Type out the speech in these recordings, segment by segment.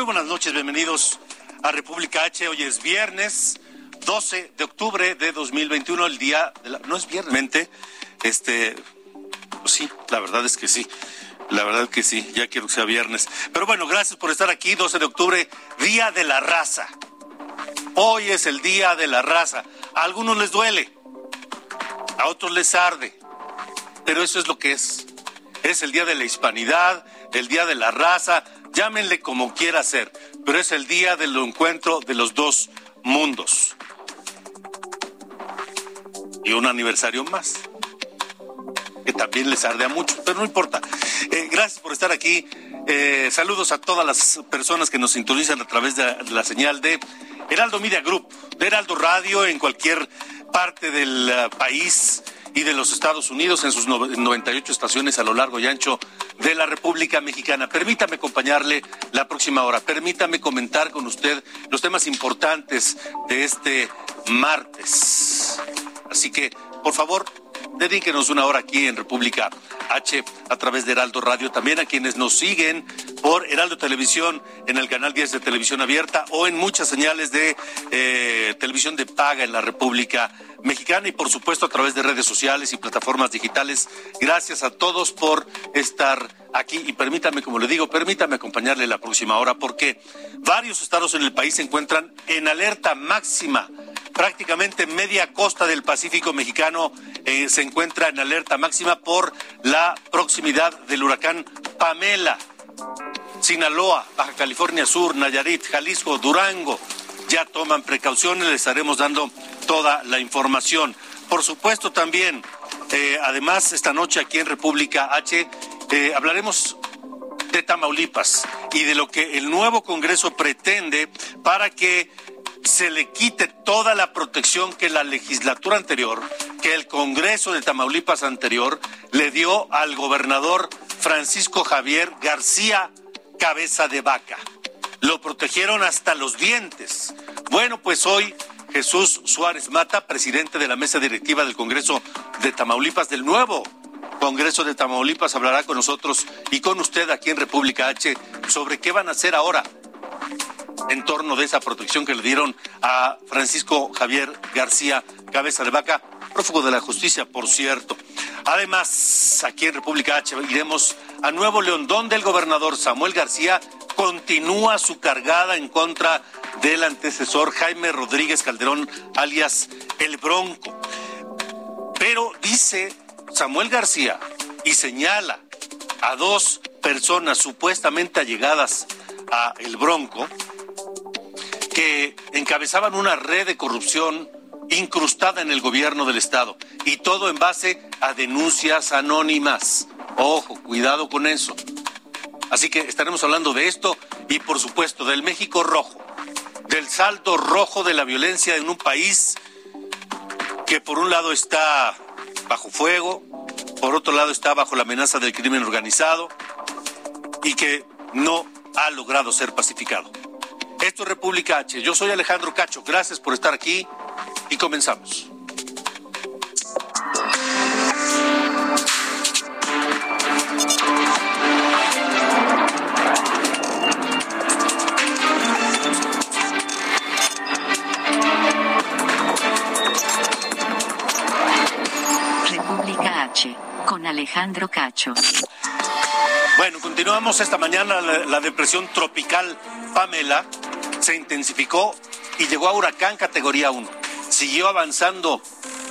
Muy, buenas noches, bienvenidos a República H. Hoy es viernes 12 de octubre de 2021, el día de la... No es viernes, este... pues sí, la verdad es que sí. La verdad que sí, ya quiero que sea viernes. Pero bueno, gracias por estar aquí, 12 de octubre, Día de la Raza. Hoy es el Día de la Raza. A algunos les duele, a otros les arde, pero eso es lo que es. Es el Día de la Hispanidad, el Día de la Raza, llámenle como quiera ser, pero es el Día del encuentro de los dos mundos. Y un aniversario más, que también les arde a muchos, pero no importa. Eh, gracias por estar aquí. Eh, saludos a todas las personas que nos sintonizan a través de la señal de Heraldo Media Group, de Heraldo Radio en cualquier parte del uh, país y de los Estados Unidos en sus no- 98 estaciones a lo largo y ancho de la República Mexicana. Permítame acompañarle la próxima hora. Permítame comentar con usted los temas importantes de este martes. Así que, por favor, dedíquenos una hora aquí en República H a través de Heraldo Radio. También a quienes nos siguen por Heraldo Televisión en el canal 10 de Televisión Abierta o en muchas señales de eh, televisión de paga en la República Mexicana y por supuesto a través de redes sociales y plataformas digitales. Gracias a todos por estar aquí y permítame, como le digo, permítame acompañarle la próxima hora porque varios estados en el país se encuentran en alerta máxima prácticamente media costa del Pacífico mexicano eh, se encuentra en alerta máxima por la proximidad del huracán Pamela. Sinaloa, Baja California Sur, Nayarit, Jalisco, Durango, ya toman precauciones, les estaremos dando toda la información. Por supuesto también, eh, además esta noche aquí en República H, eh, hablaremos de Tamaulipas y de lo que el nuevo Congreso pretende para que se le quite toda la protección que la legislatura anterior, que el Congreso de Tamaulipas anterior le dio al gobernador Francisco Javier García Cabeza de Vaca. Lo protegieron hasta los dientes. Bueno, pues hoy Jesús Suárez Mata, presidente de la mesa directiva del Congreso de Tamaulipas, del nuevo Congreso de Tamaulipas, hablará con nosotros y con usted aquí en República H sobre qué van a hacer ahora en torno de esa protección que le dieron a Francisco Javier García Cabeza de Vaca, prófugo de la justicia, por cierto. Además, aquí en República H iremos a Nuevo León, donde el gobernador Samuel García continúa su cargada en contra del antecesor Jaime Rodríguez Calderón, alias El Bronco. Pero dice Samuel García y señala a dos personas supuestamente allegadas a El Bronco que encabezaban una red de corrupción incrustada en el gobierno del Estado y todo en base a denuncias anónimas. Ojo, cuidado con eso. Así que estaremos hablando de esto y por supuesto del México rojo, del saldo rojo de la violencia en un país que por un lado está bajo fuego, por otro lado está bajo la amenaza del crimen organizado y que no ha logrado ser pacificado. Esto es República H. Yo soy Alejandro Cacho. Gracias por estar aquí y comenzamos. República H, con Alejandro Cacho. Bueno, continuamos esta mañana. La, la depresión tropical Pamela se intensificó y llegó a huracán categoría 1. Siguió avanzando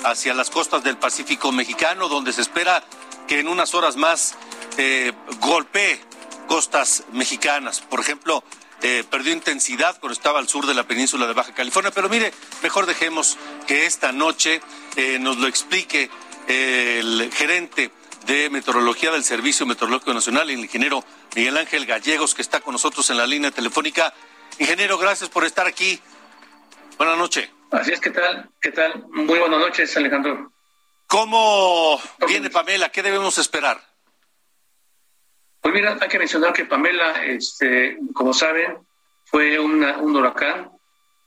hacia las costas del Pacífico mexicano, donde se espera que en unas horas más eh, golpee costas mexicanas. Por ejemplo, eh, perdió intensidad cuando estaba al sur de la península de Baja California. Pero mire, mejor dejemos que esta noche eh, nos lo explique el gerente de Meteorología del Servicio Meteorológico Nacional, el ingeniero Miguel Ángel Gallegos, que está con nosotros en la línea telefónica. Ingeniero, gracias por estar aquí. Buenas noches. Así es, ¿qué tal? ¿Qué tal? Muy buenas noches, Alejandro. ¿Cómo viene Pamela? ¿Qué debemos esperar? Pues mira, hay que mencionar que Pamela, este, como saben, fue un huracán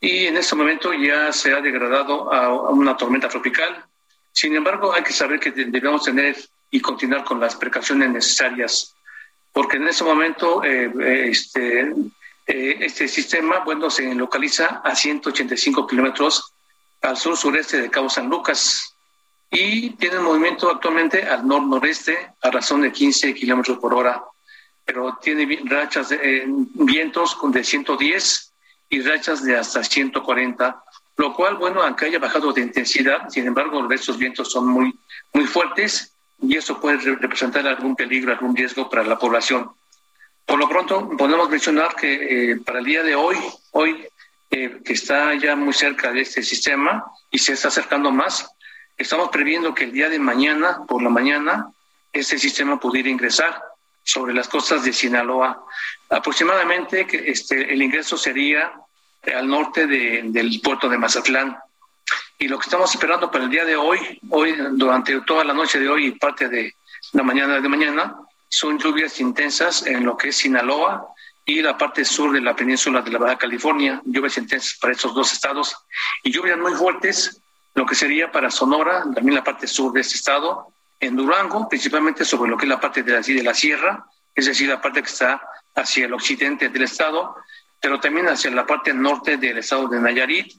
y en este momento ya se ha degradado a, una tormenta tropical. Sin embargo, hay que saber que debemos tener y continuar con las precauciones necesarias, porque en este momento eh, eh, este, eh, este sistema, bueno, se localiza a 185 kilómetros al sur-sureste de Cabo San Lucas y tiene movimiento actualmente al nor-noreste a razón de 15 kilómetros por hora, pero tiene rachas de vientos de 110 y rachas de hasta 140, lo cual, bueno, aunque haya bajado de intensidad, sin embargo, estos vientos son muy, muy fuertes y eso puede representar algún peligro, algún riesgo para la población. Por lo pronto, podemos mencionar que eh, para el día de hoy, hoy eh, que está ya muy cerca de este sistema y se está acercando más, estamos previendo que el día de mañana, por la mañana, este sistema pudiera ingresar sobre las costas de Sinaloa. Aproximadamente este, el ingreso sería al norte del puerto de Mazatlán. Y lo que estamos esperando para el día de hoy, hoy durante toda la noche de hoy y parte de la mañana de mañana, son lluvias intensas en lo que es Sinaloa y la parte sur de la península de la Baja California, lluvias intensas para estos dos estados y lluvias muy fuertes, lo que sería para Sonora, también la parte sur de este estado, en Durango, principalmente sobre lo que es la parte de la, de la sierra, es decir, la parte que está hacia el occidente del estado, pero también hacia la parte norte del estado de Nayarit,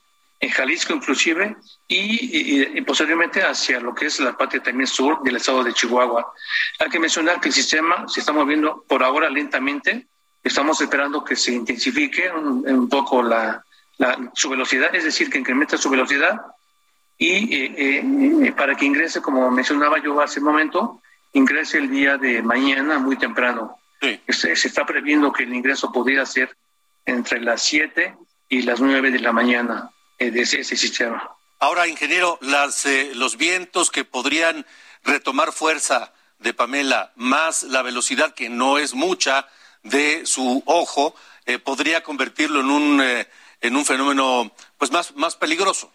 en Jalisco inclusive, y, posteriormente hacia lo que es la parte también sur del estado de Chihuahua. Hay que mencionar que el sistema se está moviendo por ahora lentamente, estamos esperando que se intensifique un, poco la, su velocidad, es decir, que incremente su velocidad y eh, eh, para que ingrese, como mencionaba yo hace un momento, ingrese el día de mañana muy temprano. Se, se, está previendo que el ingreso pudiera ser entre las 7 y las 9 de la mañana. Eh, de ese, sistema. Ahora, ingeniero, las, eh, los vientos que podrían retomar fuerza de Pamela, más la velocidad que no es mucha de su ojo, eh, podría convertirlo en un, en un fenómeno pues más, más peligroso.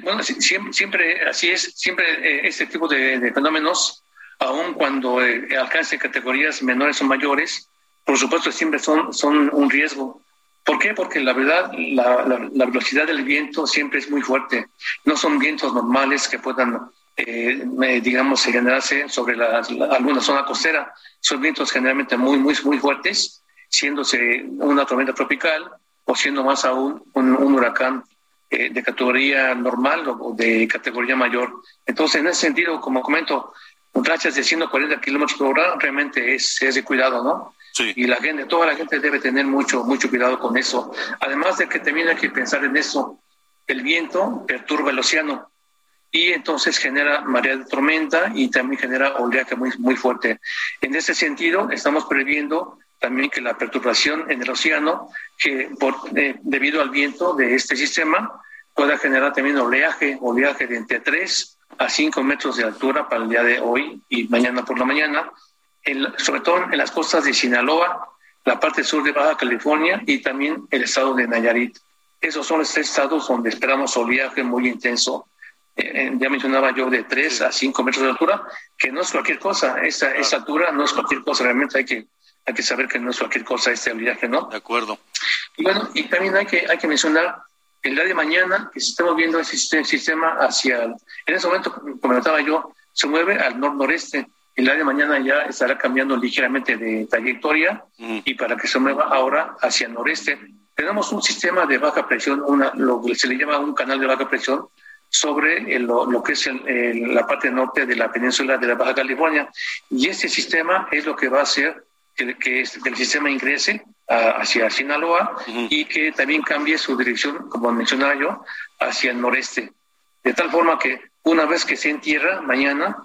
bueno, siempre, siempre, así es, siempre este tipo de, fenómenos, aun cuando alcance categorías menores o mayores, por supuesto siempre son, son un riesgo. ¿Por qué? Porque la verdad, la, velocidad del viento siempre es muy fuerte. No son vientos normales que puedan, eh, digamos, generarse sobre alguna zona costera. Son vientos generalmente muy, muy, muy fuertes, siéndose una tormenta tropical o siendo más aún un, huracán eh, de categoría normal o de categoría mayor. Entonces, en ese sentido, como comento, rachas de 140 kilómetros por hora realmente es, es de cuidado, ¿no? Y la gente, toda la gente debe tener mucho, mucho cuidado con eso. Además de que también hay que pensar en eso. El viento perturba el océano y entonces genera marea de tormenta y también genera oleaje muy, muy fuerte. En ese sentido, estamos previendo también que la perturbación en el océano, que por, eh, debido al viento de este sistema, pueda generar también oleaje, oleaje de entre 3 a 5 metros de altura para el día de hoy y mañana por la mañana, sobre todo en las costas de Sinaloa, la parte sur de Baja California y también el estado de Nayarit. Esos son los tres estados donde esperamos oleaje muy intenso. Eh, eh, ya mencionaba yo de 3 a 5 metros de altura, que no es cualquier cosa. Esa, esa altura no es cualquier cosa. Realmente hay que, hay que saber que no es cualquier cosa este oleaje, ¿no? De acuerdo. Y bueno, y también hay que, hay que mencionar el día de mañana que se está moviendo el sistema hacia, en ese momento, como comentaba yo, se mueve al nor-noreste el día de mañana ya estará cambiando ligeramente de trayectoria y para que se mueva ahora hacia el noreste. Tenemos un sistema de baja presión, una, lo que se le llama un canal de baja presión sobre lo, que es la parte norte de la península de la Baja California. Y este sistema es lo que va a hacer que, que, el sistema ingrese hacia Sinaloa y que también cambie su dirección, como mencionaba yo, hacia el noreste. De tal forma que una vez que se entierra, mañana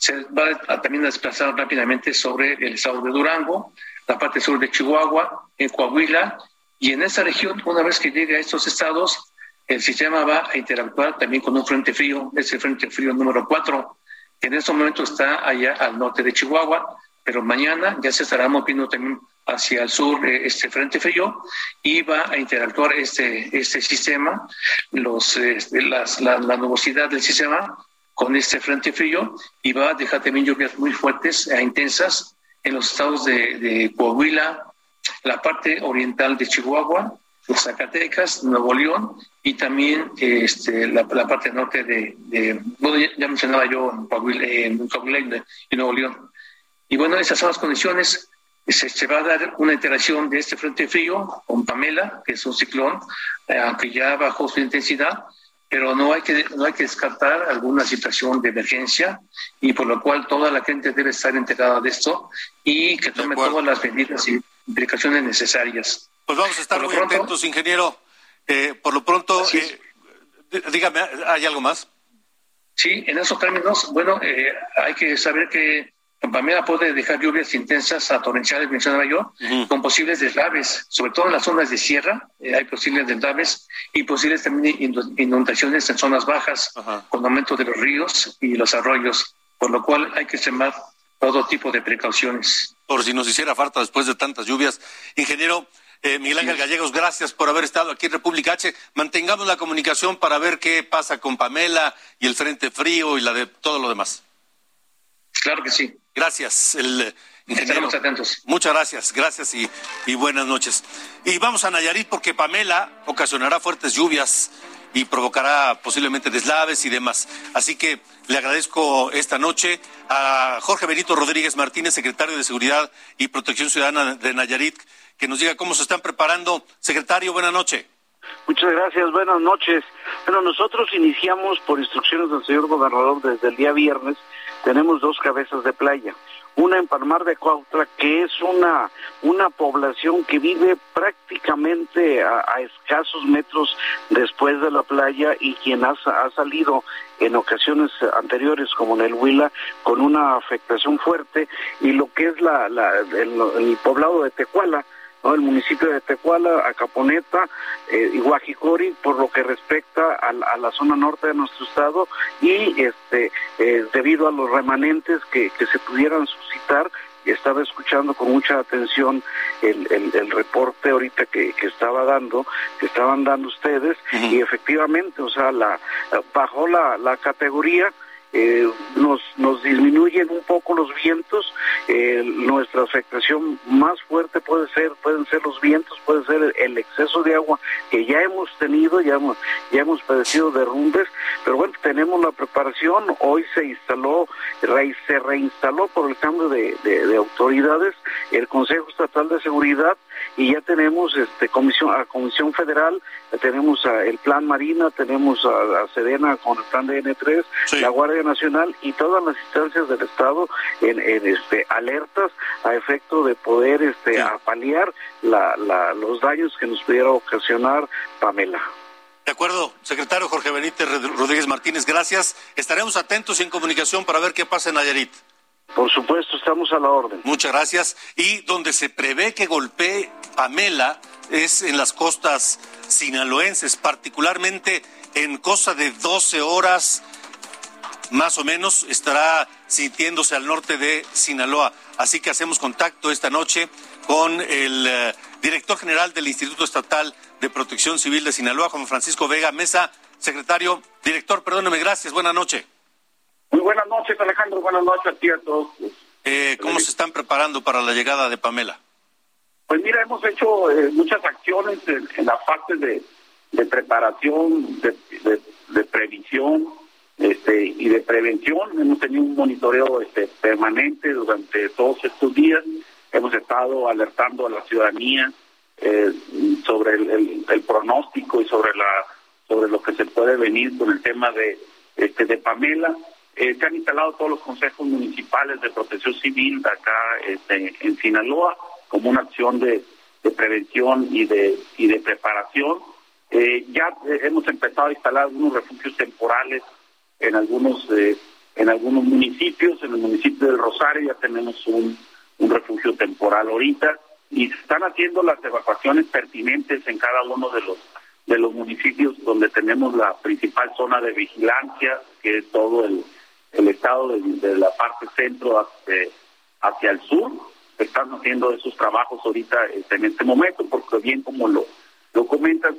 se va a también a desplazar rápidamente sobre el estado de Durango, la parte sur de Chihuahua, en Coahuila, y en esta región, una vez que llegue a estos estados, el sistema va a interactuar también con un frente frío, es el frente frío número 4, que en este momento está allá al norte de Chihuahua, pero mañana ya se estará moviendo también hacia el sur eh, este frente frío y va a interactuar este, este sistema, los, este, las, la, la nubosidad del sistema con este frente frío y va a dejar también lluvias muy fuertes e intensas en los estados de, de Coahuila, la parte oriental de Chihuahua, Zacatecas, Nuevo León y también este, la, la parte norte de, de bueno, ya, ya, mencionaba yo en Coahuila, en Coahuila y Nuevo León. Y bueno, esas son las condiciones. Se, se, va a dar una iteración de este frente frío con Pamela, que es un ciclón, eh, aunque ya bajó su intensidad, pero no hay que no hay que descartar alguna situación de emergencia y por lo cual toda la gente debe estar enterada de esto y que tome todas las medidas y implicaciones necesarias. Pues vamos a estar muy pronto, atentos, ingeniero. Eh, por lo pronto, eh, dígame, ¿hay algo más? Sí, en esos términos, bueno, eh, hay que saber que Pamela puede dejar lluvias intensas a torrenciales, mencionaba yo, uh -huh. con posibles deslaves, sobre todo en las zonas de sierra, eh, hay posibles deslaves y posibles también inundaciones en zonas bajas, uh -huh. con aumento de los ríos y los arroyos, por lo cual hay que extremar todo tipo de precauciones. Por si nos hiciera falta después de tantas lluvias. Ingeniero, eh, Miguel Ángel Gallegos, gracias por haber estado aquí en República H. Mantengamos la comunicación para ver qué pasa con Pamela y el Frente Frío y la de todo lo demás. Claro que sí. Gracias, el ingeniero. Estaremos atentos. Muchas gracias, gracias y, y, buenas noches. Y vamos a Nayarit porque Pamela ocasionará fuertes lluvias y provocará posiblemente deslaves y demás. Así que le agradezco esta noche a Jorge Benito Rodríguez Martínez, secretario de Seguridad y Protección Ciudadana de Nayarit, que nos diga cómo se están preparando. Secretario, buenas noches. Muchas gracias, buenas noches. Bueno, nosotros iniciamos por instrucciones del señor gobernador desde el día viernes tenemos dos cabezas de playa. Una en Palmar de Cuautla, que es una, una población que vive prácticamente a, escasos metros después de la playa y quien ha, ha salido en ocasiones anteriores, como en el Huila, con una afectación fuerte, y lo que es la, la el, el poblado de Tecuala, ¿no? el municipio de Tecuala, Acaponeta eh, y Guajicori, por lo que respecta a, a, la zona norte de nuestro estado y este eh, debido a los remanentes que, que se pudieran suscitar estaba escuchando con mucha atención el, el, el reporte ahorita que, que, estaba dando, que estaban dando ustedes, uh -huh. y efectivamente, o sea, la bajó la, la categoría, eh, nos, nos disminuyen un poco los vientos, eh, nuestra afectación más fuerte puede ser, pueden ser los vientos, puede ser el, exceso de agua que ya hemos tenido, ya hemos, ya hemos padecido derrumbes, pero bueno, tenemos la preparación, hoy se instaló, se reinstaló por el cambio de, de, autoridades el Consejo Estatal de Seguridad y ya tenemos este comisión a Comisión Federal, tenemos a, el Plan Marina, tenemos a, a Sedena con el Plan de N3, sí. la Guardia Nacional y todas las instancias del Estado en, en este alertas a efecto de poder este sí. paliar la, la, los daños que nos pudiera ocasionar Pamela. De acuerdo, secretario Jorge Benítez Rodríguez Martínez, gracias. Estaremos atentos y en comunicación para ver qué pasa en Nayarit. Por supuesto, estamos a la orden. Muchas gracias. Y donde se prevé que golpee Pamela es en las costas sinaloenses, particularmente en cosa de 12 horas más o menos estará sintiéndose al norte de Sinaloa. Así que hacemos contacto esta noche con el uh, director general del Instituto Estatal de Protección Civil de Sinaloa, Juan Francisco Vega Mesa, secretario, director, perdóneme, gracias, buena noche. Muy buenas noches, Alejandro, buenas noches a ti a todos. Eh, ¿Cómo se están preparando para la llegada de Pamela? Pues mira, hemos hecho eh, muchas acciones en, en, la parte de, de preparación, de, de, de previsión, este, y de prevención. Hemos tenido un monitoreo este, permanente durante todos estos días. Hemos estado alertando a la ciudadanía eh, sobre el, el, el, pronóstico y sobre la sobre lo que se puede venir con el tema de este de Pamela. Eh, se han instalado todos los consejos municipales de protección civil acá este, en Sinaloa como una acción de, prevención y de y de preparación. Eh, ya hemos empezado a instalar algunos refugios temporales en algunos eh, en algunos municipios, en el municipio del Rosario ya tenemos un, un refugio temporal ahorita y se están haciendo las evacuaciones pertinentes en cada uno de los de los municipios donde tenemos la principal zona de vigilancia, que es todo el, el estado de, la parte centro hacia, hacia el sur. Están haciendo esos trabajos ahorita este, en este momento, porque bien como lo, lo comentas,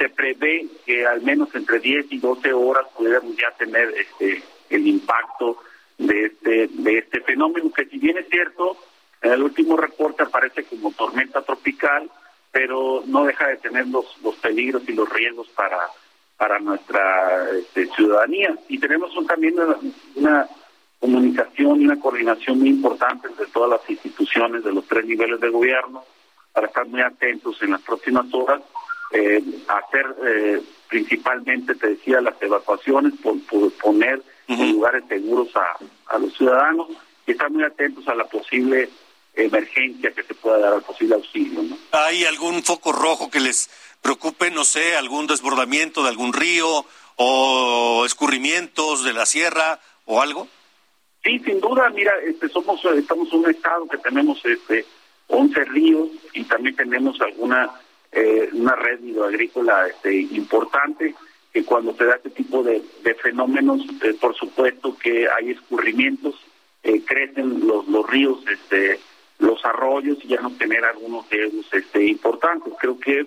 se prevé que al menos entre 10 y 12 horas pudiéramos ya tener este el impacto de este de este fenómeno que si bien es cierto en el último reporte aparece como tormenta tropical pero no deja de tener los, los peligros y los riesgos para para nuestra este, ciudadanía y tenemos también una, comunicación y una coordinación muy importante entre todas las instituciones de los tres niveles de gobierno para estar muy atentos en las próximas horas eh, hacer eh, principalmente, te decía, las evacuaciones, por, poner en lugares seguros a, los ciudadanos y estar muy atentos a la posible emergencia que se pueda dar al posible auxilio. ¿Hay algún foco rojo que les preocupe, no sé, algún desbordamiento de algún río o escurrimientos de la sierra o algo? Sí, sin duda, mira, este, somos, estamos un estado que tenemos este 11 ríos y también tenemos alguna eh, una red hidroagrícola este, importante, que cuando se da este tipo de, fenómenos, eh, por supuesto que hay escurrimientos, eh, crecen los, los ríos, este, los arroyos y ya no tener algunos de este, importantes. Creo que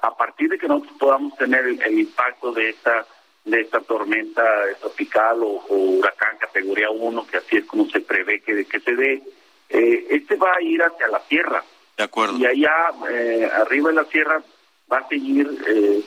a partir de que nosotros podamos tener el, impacto de esta de esta tormenta tropical o, huracán categoría 1, que así es como se prevé que, que se dé, este va a ir hacia la tierra. De acuerdo. Y allá, eh, arriba de la sierra, va a seguir eh,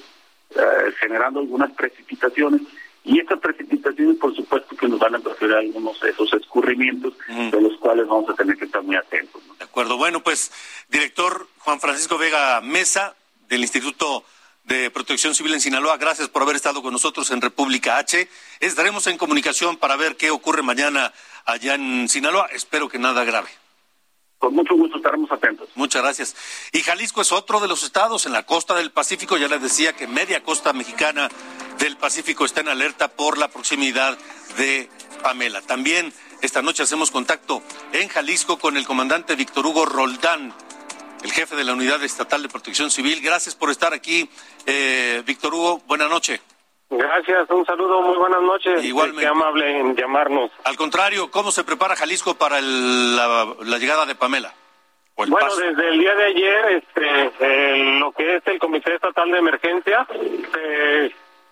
eh, generando algunas precipitaciones. Y estas precipitaciones, por supuesto, que nos van a preferir algunos de esos escurrimientos, de los cuales vamos a tener que estar muy atentos. De acuerdo. Bueno, pues, director Juan Francisco Vega Mesa, del Instituto de Protección Civil en Sinaloa, gracias por haber estado con nosotros en República H. Estaremos en comunicación para ver qué ocurre mañana allá en Sinaloa. Espero que nada grave. Con mucho gusto estaremos atentos. Muchas gracias. Y Jalisco es otro de los estados en la costa del Pacífico. Ya les decía que media costa mexicana del Pacífico está en alerta por la proximidad de Pamela. También esta noche hacemos contacto en Jalisco con el comandante Víctor Hugo Roldán, el jefe de la Unidad Estatal de Protección Civil. Gracias por estar aquí, eh, Víctor Hugo. Buenas noches. Gracias, un saludo, muy buenas noches. Igualmente. Qué amable en llamarnos. Al contrario, ¿cómo se prepara Jalisco para la, llegada de Pamela? Bueno, desde el día de ayer, este, lo que es el Comité Estatal de Emergencia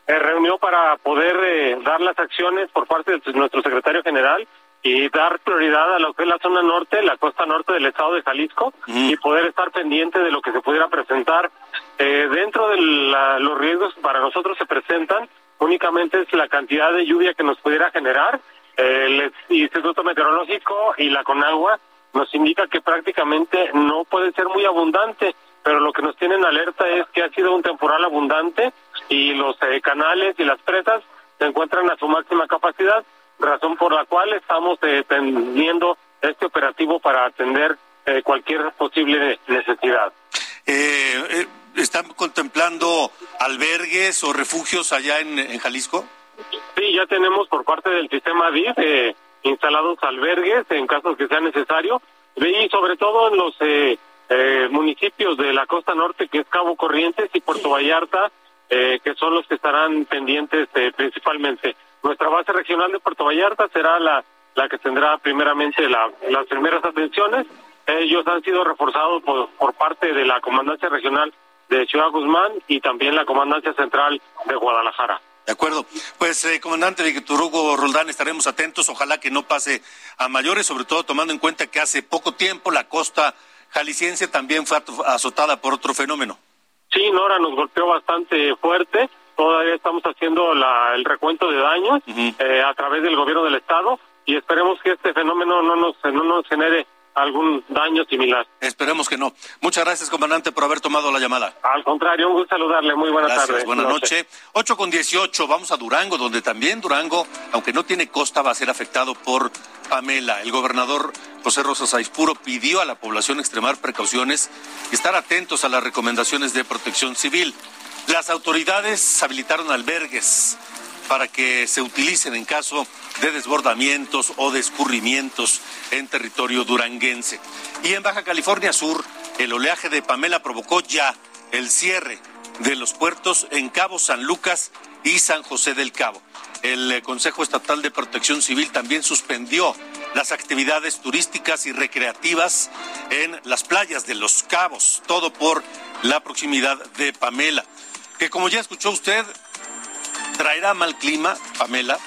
se reunió para poder eh, dar las acciones por parte de nuestro secretario general y dar prioridad a lo que es la zona norte, la costa norte del estado de Jalisco y poder estar pendiente de lo que se pudiera presentar. Eh, dentro de los riesgos para nosotros se presentan únicamente es la cantidad de lluvia que nos pudiera generar. El Instituto Meteorológico y la Conagua nos indica que prácticamente no puede ser muy abundante, pero lo que nos tienen alerta es que ha sido un temporal abundante y los eh, canales y las presas se encuentran a su máxima capacidad razón por la cual estamos eh, teniendo este operativo para atender eh, cualquier posible necesidad. Eh, ¿Están contemplando albergues o refugios allá en, Jalisco? Sí, ya tenemos por parte del sistema DIF instalados albergues en caso que sea necesario y sobre todo en los municipios de la costa norte que es Cabo Corrientes y Puerto Vallarta que son los que estarán pendientes principalmente. Nuestra base regional de Puerto Vallarta será la, la que tendrá primeramente las primeras atenciones. Ellos han sido reforzados por, por parte de la Comandancia Regional de Ciudad Guzmán y también la Comandancia Central de Guadalajara. De acuerdo. Pues, eh, comandante Víctor Hugo Roldán, estaremos atentos. Ojalá que no pase a mayores, sobre todo tomando en cuenta que hace poco tiempo la costa jalisciense también fue azotada por otro fenómeno. Sí, Nora nos golpeó bastante fuerte todavía estamos haciendo el recuento de daños eh, a través del gobierno del estado y esperemos que este fenómeno no nos no nos genere algún daño similar. Esperemos que no. Muchas gracias, comandante, por haber tomado la llamada. Al contrario, un gusto saludarle. Muy buenas tardes. Buenas noches. 8 con 18, vamos a Durango, donde también Durango, aunque no tiene costa, va a ser afectado por Pamela. El gobernador José Rosas Aispuro pidió a la población extremar precauciones y estar atentos a las recomendaciones de protección civil. Las autoridades habilitaron albergues para que se utilicen en caso de desbordamientos o de escurrimientos en territorio duranguense. Y en Baja California Sur, el oleaje de Pamela provocó ya el cierre de los puertos en Cabo San Lucas y San José del Cabo. El eh, Consejo Estatal de Protección Civil también suspendió las actividades turísticas y recreativas en las playas de Los Cabos, todo por la proximidad de Pamela, que como ya escuchó usted, traerá mal clima, Pamela,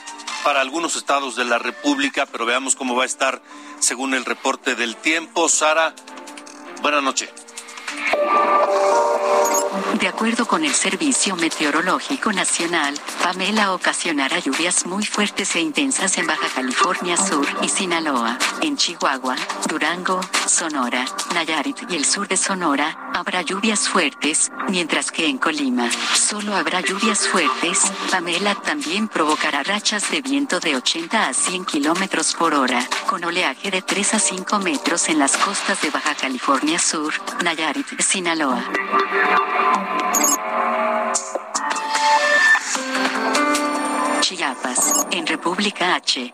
para algunos estados de la República, pero veamos cómo va a estar según el reporte del tiempo. Sara, buenas noches. De acuerdo con el Servicio Meteorológico Nacional, Pamela ocasionará lluvias muy fuertes e intensas en Baja California Sur y Sinaloa. En Chihuahua, Durango, Sonora, Nayarit y el sur de Sonora, habrá lluvias fuertes, mientras que en Colima, solo habrá lluvias fuertes. Pamela también provocará rachas de viento de 80 a 100 kilómetros por hora, con oleaje de 3 a 5 metros en las costas de Baja California Sur, Nayarit Sinaloa. Chiapas, en República H.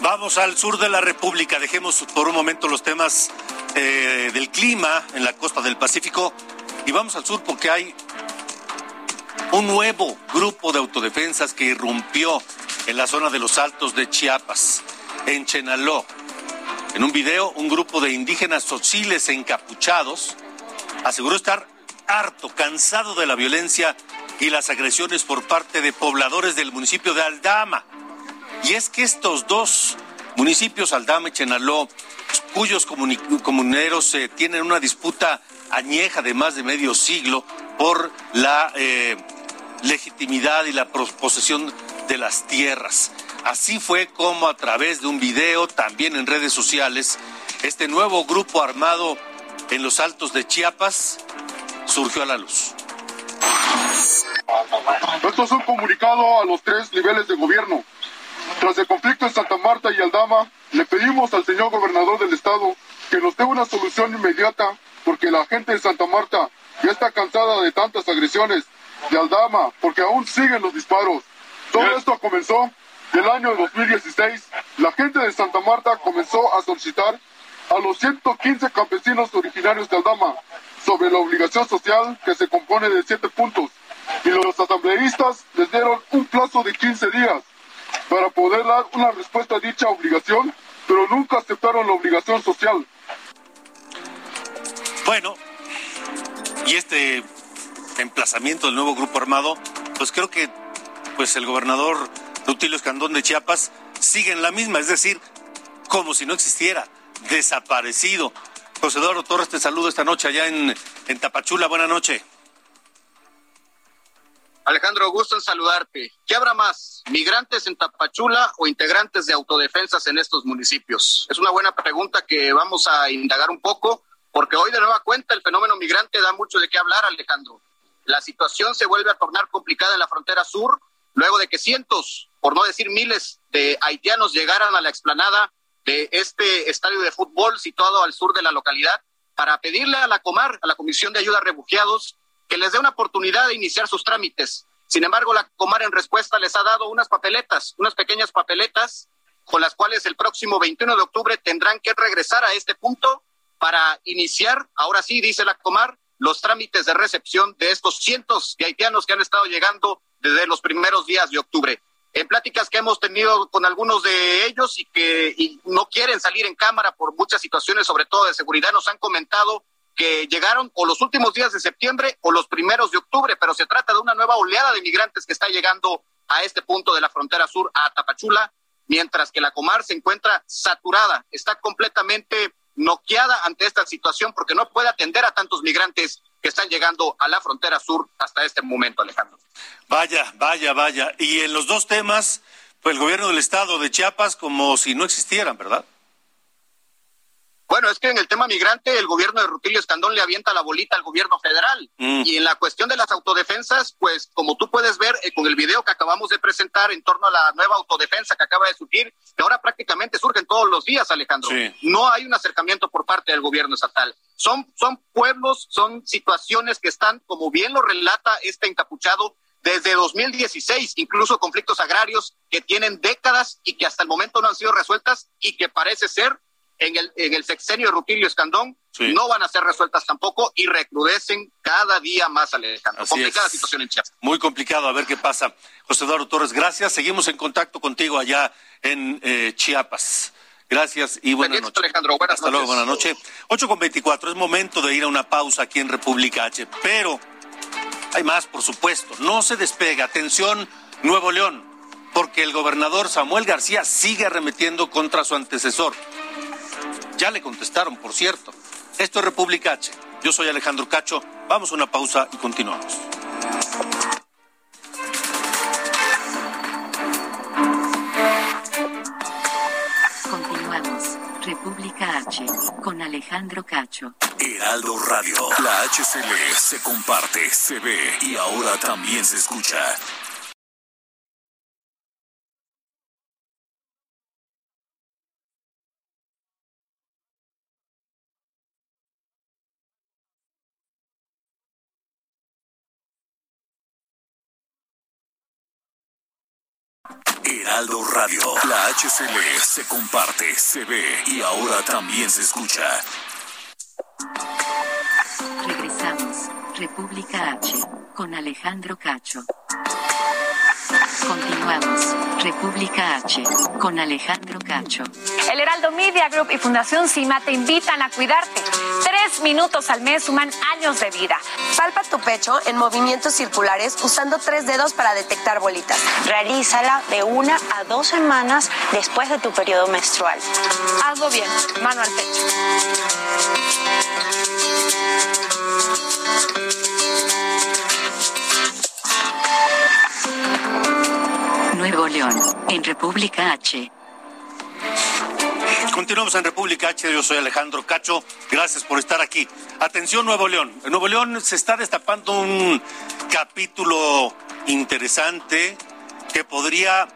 Vamos al sur de la República. Dejemos por un momento los temas eh, del clima en la costa del Pacífico y vamos al sur porque hay un nuevo grupo de autodefensas que irrumpió en la zona de los Altos de Chiapas, en Chenaló. En un video, un grupo de indígenas sociles encapuchados aseguró estar harto, cansado de la violencia y las agresiones por parte de pobladores del municipio de Aldama. Y es que estos dos municipios, Aldama y Chenaló, cuyos comuneros eh, tienen una disputa añeja de más de medio siglo por la eh, legitimidad y la posesión de las tierras. Así fue como a través de un video, también en redes sociales, este nuevo grupo armado en los altos de Chiapas surgió a la luz. Esto es un comunicado a los tres niveles de gobierno. Tras el conflicto en Santa Marta y Aldama, le pedimos al señor gobernador del estado que nos dé una solución inmediata porque la gente de Santa Marta ya está cansada de tantas agresiones de Aldama porque aún siguen los disparos. Todo esto comenzó del año 2016. La gente de Santa Marta comenzó a solicitar a los 115 campesinos originarios de Aldama sobre la obligación social que se compone de siete puntos y los asambleístas les dieron un plazo de 15 días para poder dar una respuesta a dicha obligación, pero nunca aceptaron la obligación social. Bueno, y este emplazamiento del nuevo grupo armado, pues creo que pues el gobernador Rutilio Escandón de Chiapas sigue en la misma, es decir, como si no existiera, desaparecido. José Eduardo Torres, te saludo esta noche allá en, en Tapachula. Buenas noches. Alejandro, gusto en saludarte. ¿Qué habrá más? ¿Migrantes en Tapachula o integrantes de autodefensas en estos municipios? Es una buena pregunta que vamos a indagar un poco, porque hoy de nueva cuenta el fenómeno migrante da mucho de qué hablar, Alejandro. La situación se vuelve a tornar complicada en la frontera sur, luego de que cientos, por no decir miles, de haitianos llegaran a la explanada de este estadio de fútbol situado al sur de la localidad para pedirle a la Comar, a la Comisión de Ayuda a Refugiados, que les dé una oportunidad de iniciar sus trámites. Sin embargo, la Comar en respuesta les ha dado unas papeletas, unas pequeñas papeletas con las cuales el próximo 21 de octubre tendrán que regresar a este punto para iniciar, ahora sí, dice la Comar, los trámites de recepción de estos cientos de haitianos que han estado llegando desde los primeros días de octubre. En pláticas que hemos tenido con algunos de ellos y que no quieren salir en cámara por muchas situaciones, sobre todo de seguridad, nos han comentado que llegaron o los últimos días de septiembre o los primeros de octubre, pero se trata de una nueva oleada de migrantes que está llegando a este punto de la frontera sur, a Tapachula, mientras que la Comar se encuentra saturada, está completamente noqueada ante esta situación porque no puede atender a tantos migrantes que están llegando a la frontera sur hasta este momento, Alejandro. Vaya, vaya, vaya. Y en los dos temas, pues el gobierno del estado de Chiapas como si no existieran, ¿verdad? Bueno, es que en el tema migrante el gobierno de Rutilio Escandón le avienta la bolita al gobierno federal. Mm. Y en la cuestión de las autodefensas, pues como tú puedes ver eh, con el video que acabamos de presentar en torno a la nueva autodefensa que acaba de surgir, que ahora prácticamente surgen todos los días, Alejandro. Sí. No hay un acercamiento por parte del gobierno estatal. Son, son pueblos, son situaciones que están, como bien lo relata este encapuchado, desde 2016, incluso conflictos agrarios que tienen décadas y que hasta el momento no han sido resueltas y que parece ser en el, en el sexenio de Rutilio Escandón no van a ser resueltas tampoco y recrudecen cada día más, Alejandro. Así Complicada es. situación en Chiapas. Muy complicado, a ver qué pasa. José Eduardo Torres, gracias. Seguimos en contacto contigo allá en eh, Chiapas. Gracias y buenas noches. Alejandro. Buenas Hasta luego, noches. buenas noches. 8 con 24, es momento de ir a una pausa aquí en República H, pero hay más, por supuesto. No se despega. Atención, Nuevo León, porque el gobernador Samuel García sigue arremetiendo contra su antecesor. Ya le contestaron, por cierto. Esto es República H. Yo soy Alejandro Cacho. Vamos a una pausa y continuamos. Continuamos. República H. Con Alejandro Cacho. Heraldo Radio. La HCL se comparte, se ve y ahora también se escucha. Heraldo Radio. La HCL se comparte, se ve y ahora también se escucha. Regresamos. República H. Con Alejandro Cacho. Continuamos. República H. Con Alejandro Cacho. El Heraldo Media Group y Fundación CIMA te invitan a cuidarte. Tres minutos al mes suman años de vida. Palpa tu pecho en movimientos circulares usando tres dedos para detectar bolitas. Realízala de una a dos semanas después de tu periodo menstrual. Hazlo bien, mano al pecho. Nuevo León. En República H. Continuamos en República H, yo soy Alejandro Cacho, gracias por estar aquí. Atención Nuevo León, en Nuevo León se está destapando un capítulo interesante que podría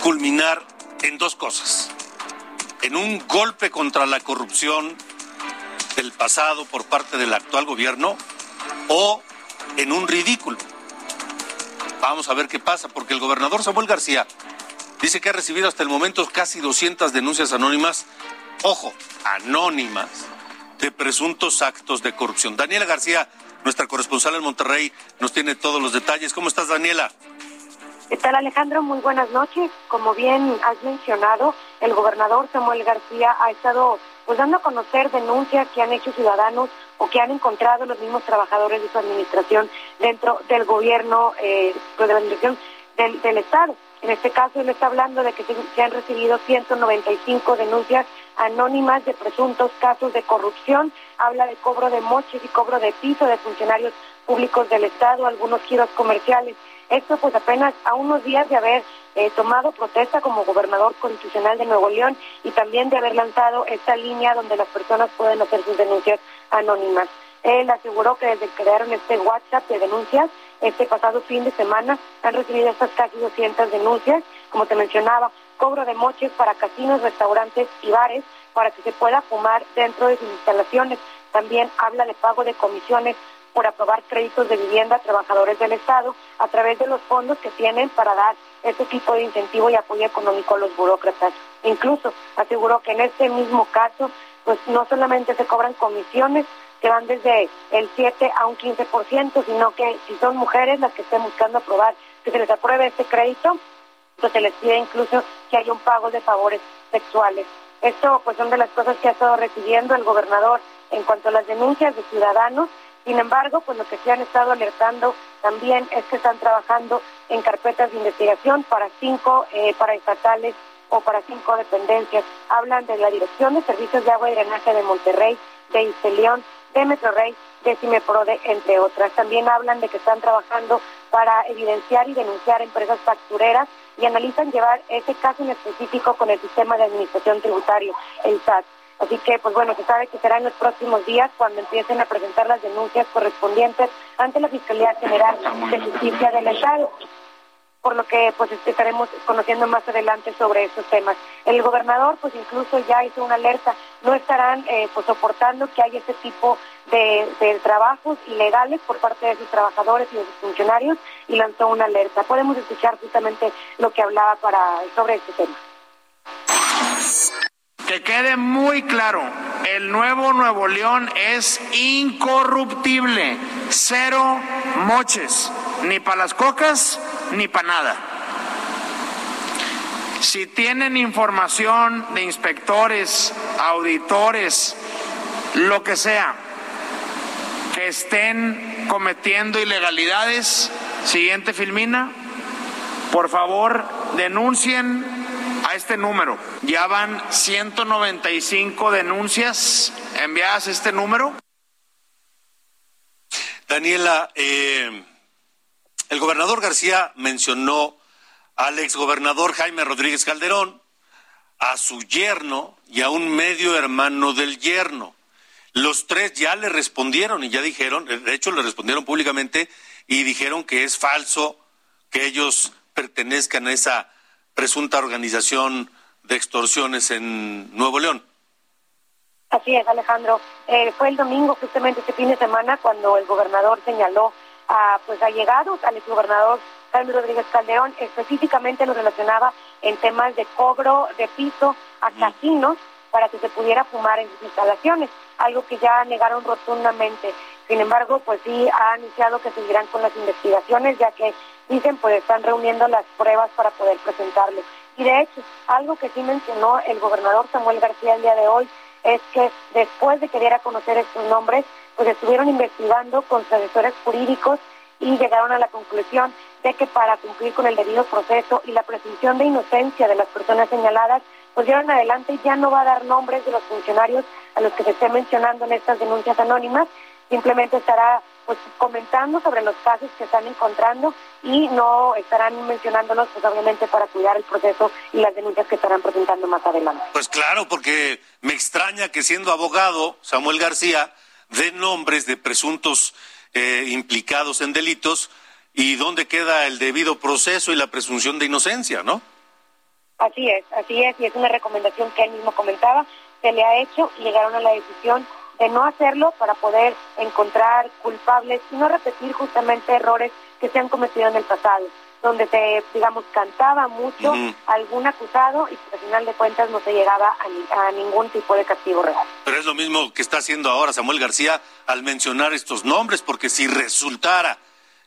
culminar en dos cosas. En un golpe contra la corrupción del pasado por parte del actual gobierno o en un ridículo. Vamos a ver qué pasa, porque el gobernador Samuel García dice que ha recibido hasta el momento casi 200 denuncias anónimas, ojo, anónimas, de presuntos actos de corrupción. Daniela García, nuestra corresponsal en Monterrey, nos tiene todos los detalles. ¿Cómo estás, Daniela? ¿Qué tal Alejandro? Muy buenas noches. Como bien has mencionado, el gobernador Samuel García ha estado pues dando a conocer denuncias que han hecho ciudadanos o que han encontrado los mismos trabajadores de su administración dentro del gobierno eh, pues, de la administración del, del Estado. En este caso, él está hablando de que se, han recibido 195 denuncias anónimas de presuntos casos de corrupción. Habla de cobro de moches y cobro de piso de funcionarios públicos del Estado, algunos giros comerciales. Esto pues apenas a unos días de haber eh, tomado protesta como gobernador constitucional de Nuevo León y también de haber lanzado esta línea donde las personas pueden hacer sus denuncias anónimas. Él aseguró que desde que crearon este WhatsApp de denuncias, este pasado fin de semana han recibido estas casi 200 denuncias, como te mencionaba, cobro de moches para casinos, restaurantes y bares para que se pueda fumar dentro de sus instalaciones. También habla de pago de comisiones por aprobar créditos de vivienda a trabajadores del Estado a través de los fondos que tienen para dar este tipo de incentivo y apoyo económico a los burócratas. Incluso aseguró que en este mismo caso, pues no solamente se cobran comisiones que van desde el 7 a un 15%, sino que si son mujeres las que estén buscando aprobar, que se les apruebe este crédito, pues se les pide incluso que haya un pago de favores sexuales. Esto pues son de las cosas que ha estado recibiendo el gobernador en cuanto a las denuncias de ciudadanos sin embargo, pues lo que se han estado alertando también es que están trabajando en carpetas de investigación para cinco eh, paraestatales o para cinco dependencias. Hablan de la Dirección de Servicios de Agua y Drenaje de Monterrey, de Isteleón, de Metrorrey, de Cimeprode, entre otras. También hablan de que están trabajando para evidenciar y denunciar empresas factureras y analizan llevar ese caso en específico con el sistema de administración tributario, el SAT. Así que, pues bueno, se sabe que será en los próximos días cuando empiecen a presentar las denuncias correspondientes ante la Fiscalía General de Justicia del Estado. Por lo que pues estaremos conociendo más adelante sobre estos temas. El gobernador pues incluso ya hizo una alerta, no estarán eh, pues soportando que haya este tipo de, trabajos ilegales por parte de sus trabajadores y de sus funcionarios y lanzó una alerta. Podemos escuchar justamente lo que hablaba para sobre este tema. Que quede muy claro, el nuevo Nuevo León es incorruptible, cero moches, ni para las cocas ni para nada. Si tienen información de inspectores, auditores, lo que sea, que estén cometiendo ilegalidades, siguiente filmina, por favor denuncien a este número. Ya van 195 denuncias enviadas a este número. Daniela, eh, el gobernador García mencionó al exgobernador Jaime Rodríguez Calderón, a su yerno y a un medio hermano del yerno. Los tres ya le respondieron y ya dijeron, de hecho le respondieron públicamente y dijeron que es falso que ellos pertenezcan a esa presunta organización de extorsiones en Nuevo León. Así es, Alejandro. Eh, fue el domingo, justamente este fin de semana, cuando el gobernador señaló a pues allegados al exgobernador Carlos Rodríguez Calderón, específicamente lo relacionaba en temas de cobro de piso a casinos para que se pudiera fumar en sus instalaciones, algo que ya negaron rotundamente. Sin embargo, pues sí ha anunciado que seguirán con las investigaciones, ya que dicen pues están reuniendo las pruebas para poder presentarlo. Y de hecho, algo que sí mencionó el gobernador Samuel García el día de hoy es que después de que diera a conocer estos nombres, pues estuvieron investigando con asesores jurídicos y llegaron a la conclusión de que para cumplir con el debido proceso y la presunción de inocencia de las personas señaladas, pues dieron adelante ya no va a dar nombres de los funcionarios a los que se esté mencionando en estas denuncias anónimas, simplemente estará pues comentando sobre los casos que están encontrando y no estarán mencionándolos pues obviamente para cuidar el proceso y las denuncias que estarán presentando más adelante. Pues claro, porque me extraña que siendo abogado Samuel García dé nombres de presuntos eh, implicados en delitos y dónde queda el debido proceso y la presunción de inocencia, ¿no? Así es, así es, y es una recomendación que él mismo comentaba, se le ha hecho y llegaron a la decisión de no hacerlo para poder encontrar culpables y no repetir justamente errores que se han cometido en el pasado, donde se, digamos, cantaba mucho algún acusado y que al final de cuentas no se llegaba a, a, ningún tipo de castigo real. Pero es lo mismo que está haciendo ahora Samuel García al mencionar estos nombres, porque si resultara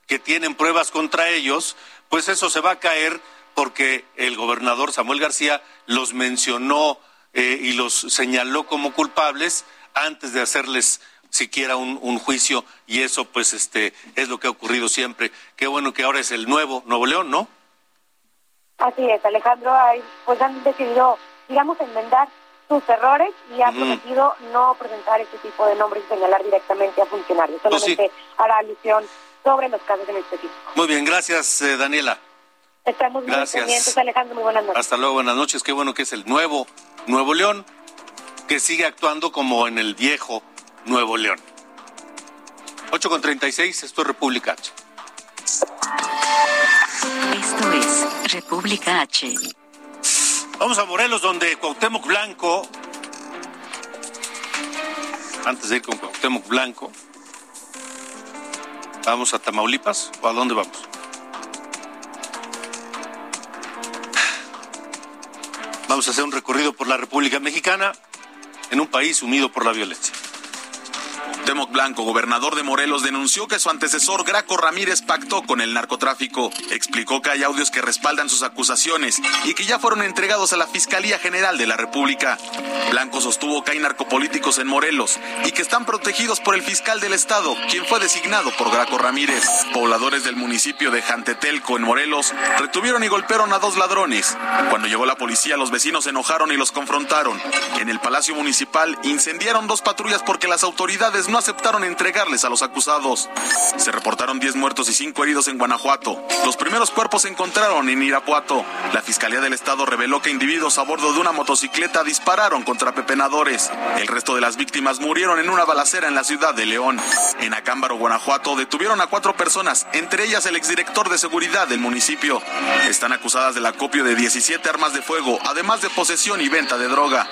que tienen pruebas contra ellos, pues eso se va a caer porque el gobernador Samuel García los mencionó eh, y los señaló como culpables antes de hacerles siquiera un, un, juicio y eso pues este es lo que ha ocurrido siempre. Qué bueno que ahora es el nuevo Nuevo León, ¿no? Así es, Alejandro, pues han decidido, digamos, enmendar sus errores y ha prometido no presentar este tipo de nombres y señalar directamente a funcionarios, solamente pues sí. hará alusión sobre los casos en específico. Muy bien, gracias eh, Daniela. Estamos muy Gracias. pendientes, Alejandro, muy buenas noches. Hasta luego, buenas noches. Qué bueno que es el nuevo Nuevo León, que sigue actuando como en el viejo Nuevo León. 8 con 36, esto es República H. Esto es República H. Vamos a Morelos, donde Cuauhtémoc Blanco, antes de ir con Cuauhtémoc Blanco, ¿vamos a Tamaulipas o a dónde vamos? Vamos a hacer un recorrido por la República Mexicana en un país sumido por la violencia. Temoc Blanco, gobernador de Morelos, denunció que su antecesor Graco Ramírez pactó con el narcotráfico. Explicó que hay audios que respaldan sus acusaciones y que ya fueron entregados a la Fiscalía General de la República. Blanco sostuvo que hay narcopolíticos en Morelos y que están protegidos por el fiscal del Estado, quien fue designado por Graco Ramírez. Pobladores del municipio de Jantetelco, en Morelos, retuvieron y golpearon a dos ladrones. Cuando llegó la policía, los vecinos se enojaron y los confrontaron. En el Palacio Municipal incendiaron dos patrullas porque las autoridades no aceptaron entregarles a los acusados. Se reportaron 10 muertos y 5 heridos en Guanajuato. Los primeros cuerpos se encontraron en Irapuato. La Fiscalía del Estado reveló que individuos a bordo de una motocicleta dispararon contra pepenadores. El resto de las víctimas murieron en una balacera en la ciudad de León. En Acámbaro, Guanajuato, detuvieron a cuatro personas, entre ellas el exdirector de seguridad del municipio. Están acusadas del acopio de 17 armas de fuego, además de posesión y venta de droga.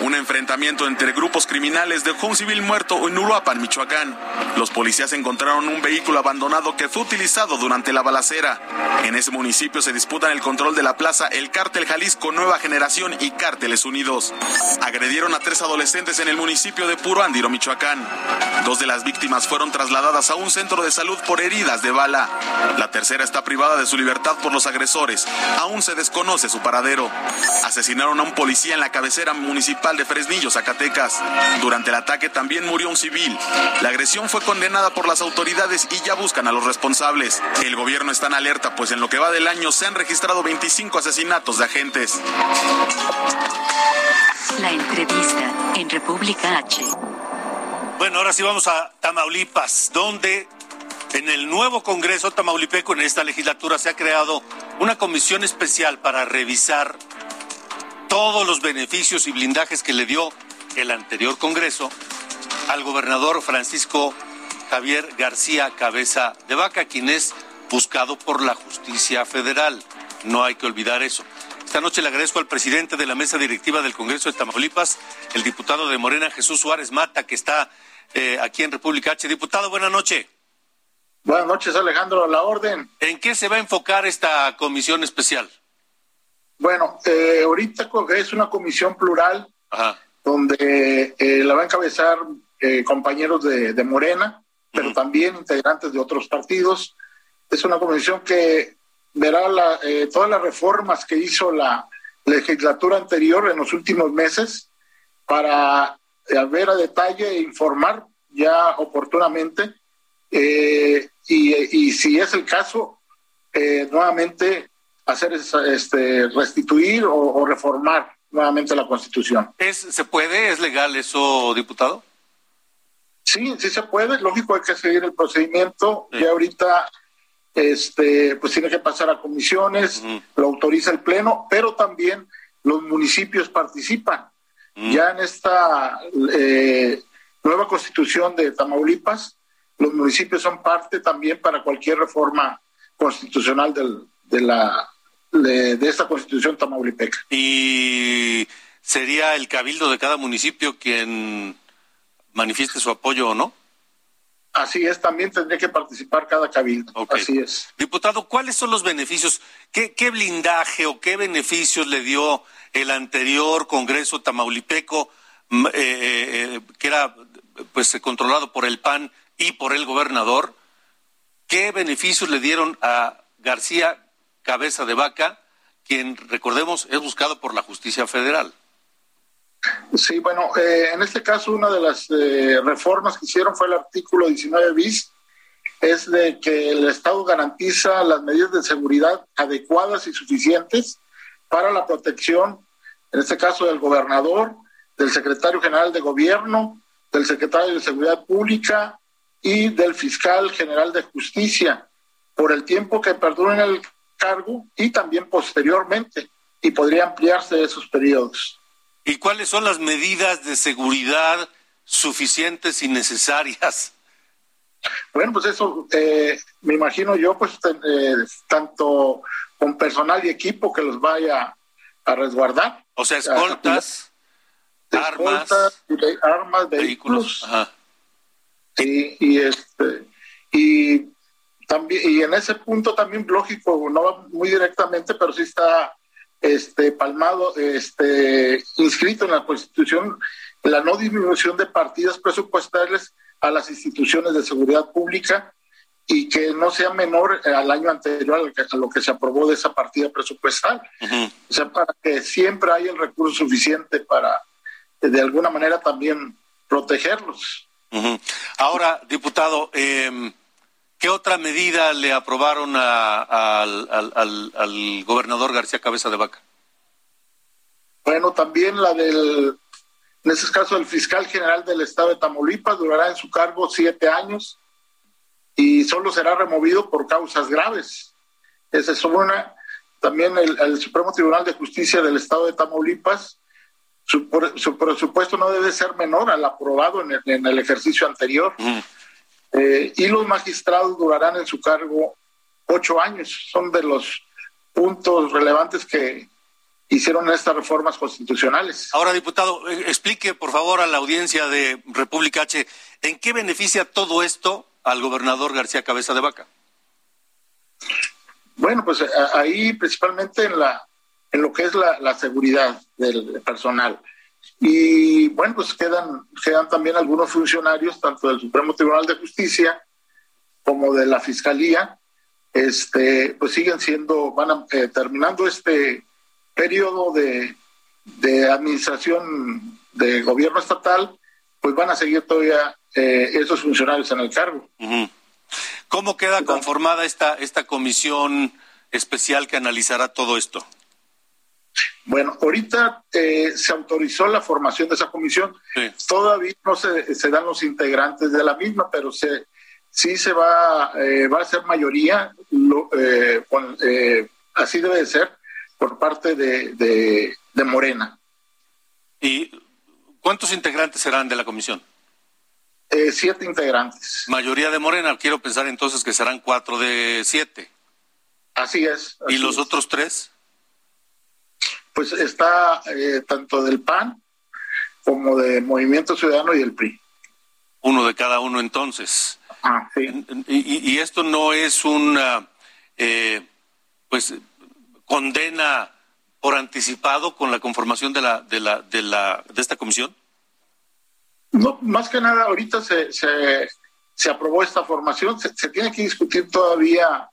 Un enfrentamiento entre grupos criminales dejó un civil muerto en Uruapan, Michoacán. Los policías encontraron un vehículo abandonado que fue utilizado durante la balacera. En ese municipio se disputan el control de la plaza el Cártel Jalisco Nueva Generación y Cárteles Unidos. Agredieron a tres adolescentes en el municipio de Puro Andiro, Michoacán. Dos de las víctimas fueron trasladadas a un centro de salud por heridas de bala. La tercera está privada de su libertad por los agresores. Aún se desconoce su paradero. Asesinaron a un policía en la cabecera municipal de Fresnillo, Zacatecas. Durante el ataque también murió un civil. La agresión fue condenada por las autoridades y ya buscan a los responsables. El gobierno está en alerta, pues en lo que va del año se han registrado 25 asesinatos de agentes. La entrevista en República H. Bueno, ahora sí vamos a Tamaulipas, donde en el nuevo Congreso Tamaulipeco, en esta legislatura, se ha creado una comisión especial para revisar todos los beneficios y blindajes que le dio el anterior Congreso al gobernador Francisco Javier García Cabeza de Vaca, quien es buscado por la justicia federal. No hay que olvidar eso. Esta noche le agradezco al presidente de la mesa directiva del Congreso de Tamaulipas, el diputado de Morena, Jesús Suárez Mata, que está eh, aquí en República H. Diputado, buenas noches. Buenas noches, Alejandro, a la orden. ¿En qué se va a enfocar esta comisión especial? Bueno, eh, ahorita es una comisión plural donde eh, la va a encabezar eh, compañeros de, de Morena, pero también integrantes de otros partidos. Es una comisión que verá la, eh, todas las reformas que hizo la legislatura anterior en los últimos meses para eh, ver a detalle e informar ya oportunamente eh, y, y, si es el caso, eh, nuevamente hacer este, restituir o, o, reformar nuevamente la Constitución. ¿Es, ¿Se puede? ¿Es legal eso, diputado? Sí, sí se puede. Lógico, hay que seguir el procedimiento. Sí. Ya ahorita este, pues tiene que pasar a comisiones, uh -huh. lo autoriza el Pleno, pero también los municipios participan. Uh -huh. Ya en esta eh, nueva constitución de Tamaulipas, los municipios son parte también para cualquier reforma constitucional del, de, la, de, de esta constitución tamaulipeca. ¿Y sería el cabildo de cada municipio quien manifieste su apoyo o no? Así es, también tendría que participar cada cabildo. Okay. Así es. Diputado, ¿cuáles son los beneficios? ¿Qué, ¿Qué, blindaje o qué beneficios le dio el anterior Congreso Tamaulipeco, eh, eh, que era pues controlado por el PAN y por el gobernador? ¿Qué beneficios le dieron a García Cabeza de Vaca, quien, recordemos, es buscado por la justicia federal? Sí, bueno, eh, en este caso una de las eh, reformas que hicieron fue el artículo 19 bis, es de que el Estado garantiza las medidas de seguridad adecuadas y suficientes para la protección, en este caso del gobernador, del secretario general de gobierno, del secretario de Seguridad Pública y del fiscal general de justicia por el tiempo que perduren el cargo y también posteriormente, y podría ampliarse esos periodos. ¿Y cuáles son las medidas de seguridad suficientes y necesarias? Bueno, pues eso eh, me imagino yo, pues eh, tanto con personal y equipo que los vaya a resguardar. O sea, escoltas, a, armas, escoltas, armas, vehículos. vehículos. Ajá. Sí, y este y también y en ese punto también lógico, no va muy directamente, pero sí está este, palmado, este, inscrito en la Constitución la no disminución de partidas presupuestarias a las instituciones de seguridad pública y que no sea menor al año anterior a lo que, a lo que se aprobó de esa partida presupuestal. Uh -huh. O sea, para que siempre haya el recurso suficiente para, de alguna manera, también protegerlos. Uh -huh. Ahora, diputado, eh, ¿Qué otra medida le aprobaron a, a, al, al, al, gobernador García Cabeza de Vaca? Bueno, también la del En ese caso, el fiscal general del estado de Tamaulipas durará en su cargo siete años y solo será removido por causas graves. Esa es una. También el, Supremo Tribunal de Justicia del estado de Tamaulipas, su, presupuesto no debe ser menor al aprobado en el, ejercicio anterior. Eh, y los magistrados durarán en su cargo ocho años. Son de los puntos relevantes que hicieron estas reformas constitucionales. Ahora, diputado, eh, explique por favor a la audiencia de República H, ¿en qué beneficia todo esto al gobernador García Cabeza de Vaca? Bueno, pues ahí principalmente en la en lo que es la, seguridad del personal. Y bueno, pues quedan, quedan también algunos funcionarios, tanto del Supremo Tribunal de Justicia como de la Fiscalía, este, pues siguen siendo, van eh, terminando este periodo de, de, administración de gobierno estatal, pues van a seguir todavía eh, esos funcionarios en el cargo. ¿Cómo queda conformada esta, esta comisión especial que analizará todo esto? Bueno, ahorita eh, se autorizó la formación de esa comisión. Todavía no se, se, dan los integrantes de la misma, pero se, sí se va, eh, va a ser mayoría, eh, así debe de ser, por parte de, de, Morena. ¿Y cuántos integrantes serán de la comisión? siete integrantes. Mayoría de Morena, quiero pensar entonces que serán cuatro de siete. Así es. ¿Y los otros tres? Pues está eh, tanto del PAN como de Movimiento Ciudadano y el PRI. Uno de cada uno entonces. Ah, sí. Y, esto no es una, eh, pues, condena por anticipado con la conformación de la, de la, de la, de esta comisión. No, más que nada, ahorita se, se, se aprobó esta formación, se, se, tiene que discutir todavía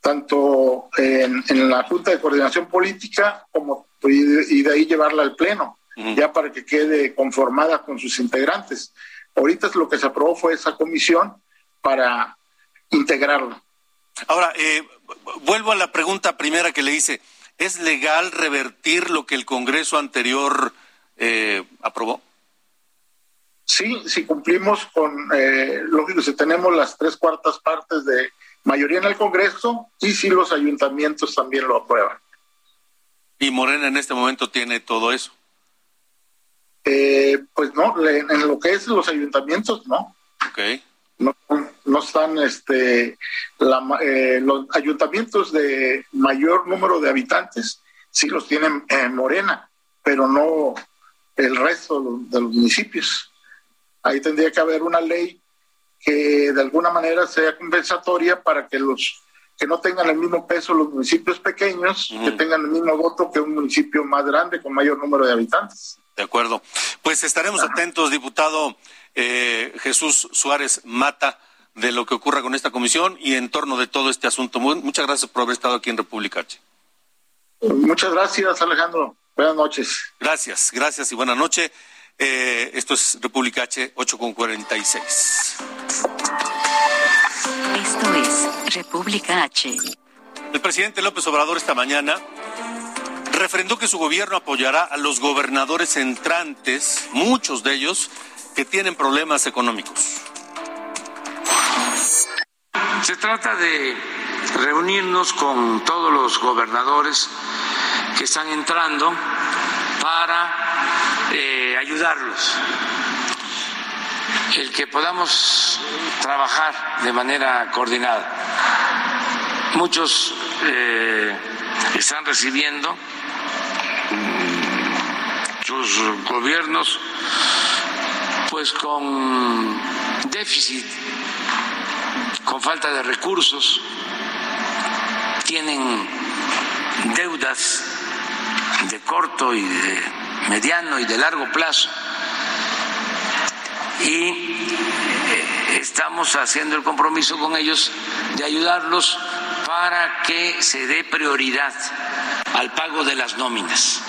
tanto en, en, la Junta de Coordinación Política como y de ahí llevarla al Pleno, ya para que quede conformada con sus integrantes. Ahorita lo que se aprobó fue esa comisión para integrarla. Ahora, eh, vuelvo a la pregunta primera que le hice. ¿Es legal revertir lo que el Congreso anterior eh, aprobó? Sí, si cumplimos con, eh, lógico, si tenemos las tres cuartas partes de mayoría en el Congreso y si los ayuntamientos también lo aprueban. ¿Y Morena en este momento tiene todo eso? Eh, pues no, en lo que es los ayuntamientos, no. Ok. No, no están, este, eh, los ayuntamientos de mayor número de habitantes sí los tienen en Morena, pero no el resto de los municipios. Ahí tendría que haber una ley que de alguna manera sea compensatoria para que los que no tengan el mismo peso los municipios pequeños, que tengan el mismo voto que un municipio más grande con mayor número de habitantes. De acuerdo. Pues estaremos atentos, diputado eh, Jesús Suárez Mata, de lo que ocurra con esta comisión y en torno de todo este asunto. muchas gracias por haber estado aquí en República H. Muchas gracias, Alejandro. Buenas noches. Gracias, gracias y buenas noches. Eh, esto es República H, 8 con 46. Esto es República H. El presidente López Obrador esta mañana refrendó que su gobierno apoyará a los gobernadores entrantes, muchos de ellos que tienen problemas económicos. Se trata de reunirnos con todos los gobernadores que están entrando para ayudarlos el que podamos trabajar de manera coordinada. Muchos eh, están recibiendo mm, sus gobiernos pues con déficit, con falta de recursos, tienen deudas de corto y de mediano y de largo plazo y eh, estamos haciendo el compromiso con ellos de ayudarlos para que se dé prioridad al pago de las nóminas.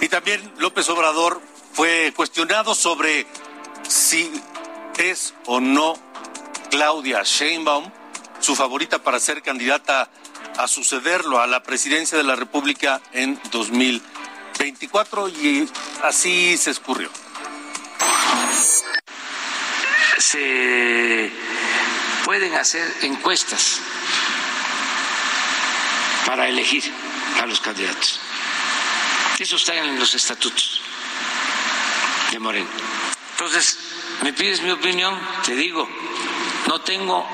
Y también López Obrador fue cuestionado sobre si es o no Claudia Sheinbaum su favorita para ser candidata a sucederlo a la presidencia de la República en 2020. 24 y así se escurrió. Se pueden hacer encuestas para elegir a los candidatos. Eso está en los estatutos de Moreno. Entonces, me pides mi opinión, te digo, no tengo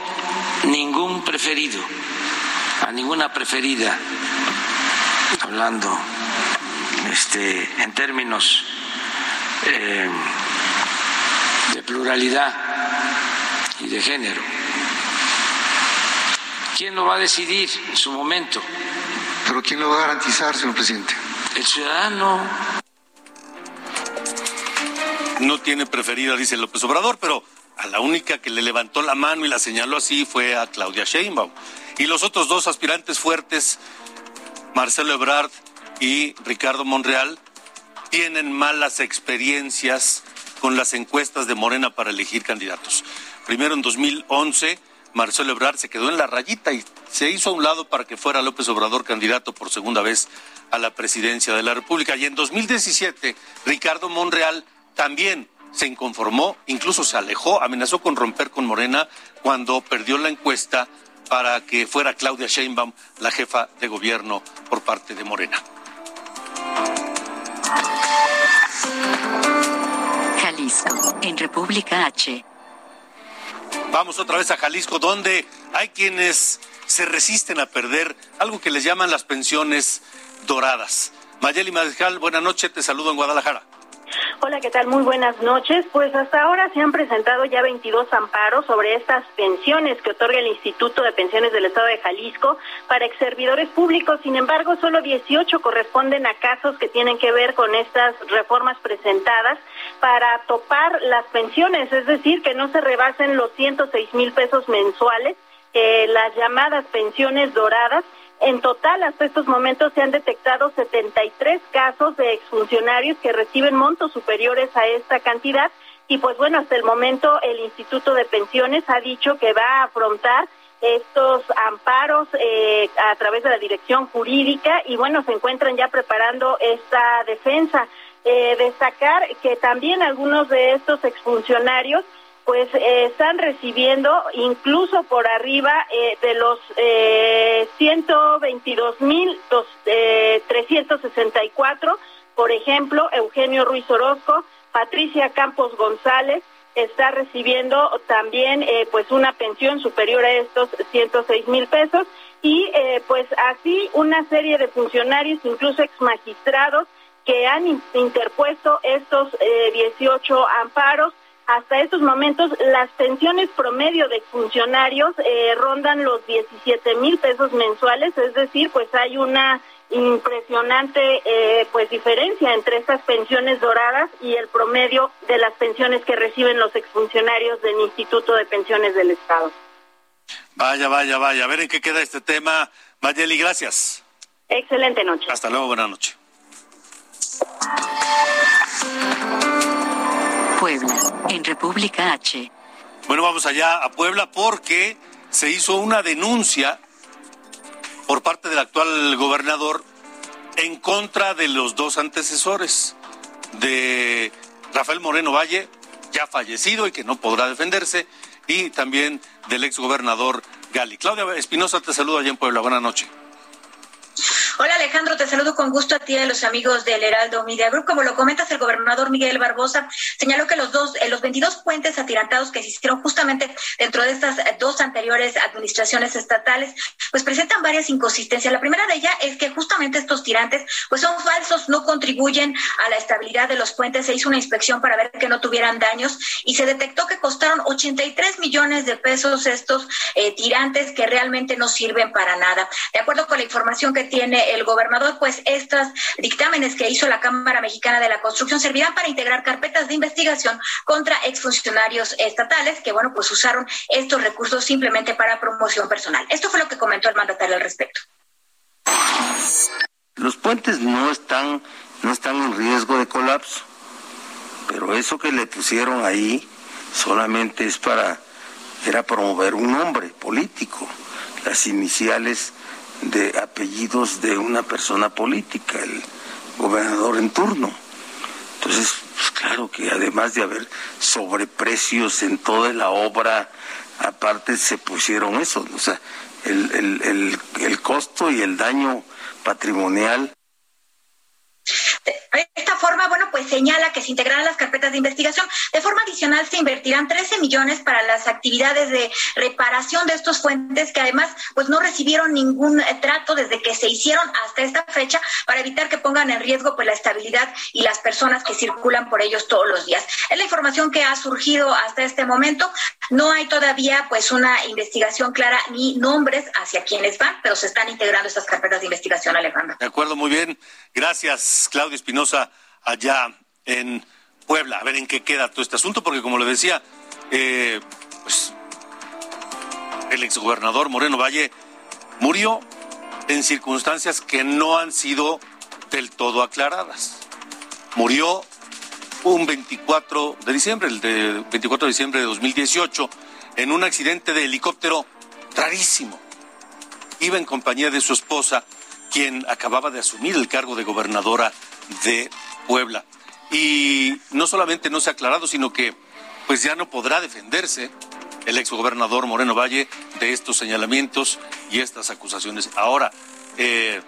ningún preferido, a ninguna preferida, hablando este, en términos eh, de pluralidad y de género. ¿Quién lo va a decidir en su momento? ¿Pero quién lo va a garantizar, señor presidente? El ciudadano. No tiene preferida, dice López Obrador, pero a la única que le levantó la mano y la señaló así fue a Claudia Sheinbaum. Y los otros dos aspirantes fuertes, Marcelo Ebrard y Ricardo Monreal, tienen malas experiencias con las encuestas de Morena para elegir candidatos. Primero en 2011 Marcelo Ebrard se quedó en la rayita y se hizo a un lado para que fuera López Obrador candidato por segunda vez a la presidencia de la República. Y en 2017, Ricardo Monreal también se inconformó, incluso se alejó, amenazó con romper con Morena cuando perdió la encuesta para que fuera Claudia Sheinbaum la jefa de gobierno por parte de Morena. República H. Vamos otra vez a Jalisco, donde hay quienes se resisten a perder algo que les llaman las pensiones doradas. Mayeli Madejal, buenas noches, te saludo en Guadalajara. Hola, ¿qué tal? Muy buenas noches. Pues hasta ahora se han presentado ya 22 amparos sobre estas pensiones que otorga el Instituto de Pensiones del Estado de Jalisco para ex servidores públicos. Sin embargo, solo 18 corresponden a casos que tienen que ver con estas reformas presentadas para topar las pensiones, es decir, que no se rebasen los 106 mil pesos mensuales, las llamadas pensiones doradas en total, hasta estos momentos se han detectado 73 casos de exfuncionarios que reciben montos superiores a esta cantidad y pues bueno, hasta el momento el Instituto de Pensiones ha dicho que va a afrontar estos amparos eh, a través de la dirección jurídica y bueno, se encuentran ya preparando esta defensa. Eh, destacar que también algunos de estos exfuncionarios pues eh, están recibiendo incluso por arriba eh, de los eh, 122 mil eh, por ejemplo, Eugenio Ruiz Orozco, Patricia Campos González está recibiendo también pues una pensión superior a estos 106 mil pesos y pues así una serie de funcionarios, incluso ex magistrados, que han interpuesto estos 18 amparos hasta estos momentos las pensiones promedio de funcionarios eh, rondan los 17 mil pesos mensuales, es decir, pues hay una impresionante eh, pues diferencia entre estas pensiones doradas y el promedio de las pensiones que reciben los exfuncionarios del Instituto de Pensiones del Estado. Vaya, vaya, vaya. A ver en qué queda este tema. Mayeli, gracias. Excelente noche. Hasta luego, buena noche. Puebla, en República H. Bueno, vamos allá a Puebla porque se hizo una denuncia por parte del actual gobernador en contra de los dos antecesores de Rafael Moreno Valle, ya fallecido y que no podrá defenderse, y también del exgobernador Gali. Claudia Espinosa te saluda allá en Puebla. Buenas noches. Hola Alejandro, te saludo con gusto a ti y a los amigos del Heraldo Media Group. Como lo comentas, el gobernador Miguel Barbosa señaló que los dos, eh, los 22 puentes atirantados que se hicieron justamente dentro de estas dos anteriores administraciones estatales, pues presentan varias inconsistencias. La primera de ellas es que justamente estos tirantes, pues son falsos, no contribuyen a la estabilidad de los puentes. Se hizo una inspección para ver que no tuvieran daños y se detectó que costaron 83 millones de pesos estos eh, tirantes que realmente no sirven para nada. De acuerdo con la información que tiene el gobernador, pues estos dictámenes que hizo la Cámara Mexicana de la Construcción servirán para integrar carpetas de investigación contra exfuncionarios estatales que, bueno, pues usaron estos recursos simplemente para promoción personal. Esto fue lo que comentó el mandatario al respecto. Los puentes no están, no están en riesgo de colapso, pero eso que le pusieron ahí solamente es para, era promover un nombre político. Las iniciales de apellidos de una persona política, el gobernador en turno. Entonces, pues claro que además de haber sobreprecios en toda la obra, aparte se pusieron eso, o sea, el, el, el, el costo y el daño patrimonial de esta forma, bueno, pues señala que se integrarán las carpetas de investigación. De forma adicional, se invertirán 13 millones para las actividades de reparación de estos fuentes que además, pues no recibieron ningún eh, trato desde que se hicieron hasta esta fecha para evitar que pongan en riesgo pues la estabilidad y las personas que circulan por ellos todos los días. Es la información que ha surgido hasta este momento. No hay todavía pues una investigación clara ni nombres hacia quienes van, pero se están integrando estas carpetas de investigación, Alejandro. De acuerdo, muy bien. Gracias, Claudio Espinosa, allá en Puebla. A ver en qué queda todo este asunto, porque como le decía, eh, pues el exgobernador Moreno Valle murió en circunstancias que no han sido del todo aclaradas. Murió un 24 de diciembre, el de 24 de diciembre de 2018, en un accidente de helicóptero rarísimo. Iba en compañía de su esposa quien acababa de asumir el cargo de gobernadora de Puebla. Y no solamente no se ha aclarado, sino que pues ya no podrá defenderse el exgobernador Moreno Valle de estos señalamientos y estas acusaciones. Ahora, eh,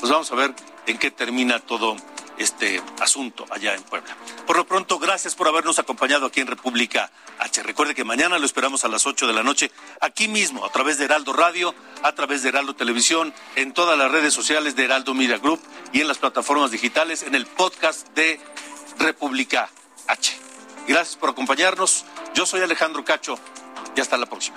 pues vamos a ver en qué termina todo este asunto allá en Puebla. Por lo pronto, gracias por habernos acompañado aquí en República H. Recuerde que mañana lo esperamos a las 8 de la noche, aquí mismo, a través de Heraldo Radio, a través de Heraldo Televisión, en todas las redes sociales de Heraldo Media Group y en las plataformas digitales, en el podcast de República H. Gracias por acompañarnos. Yo soy Alejandro Cacho y hasta la próxima.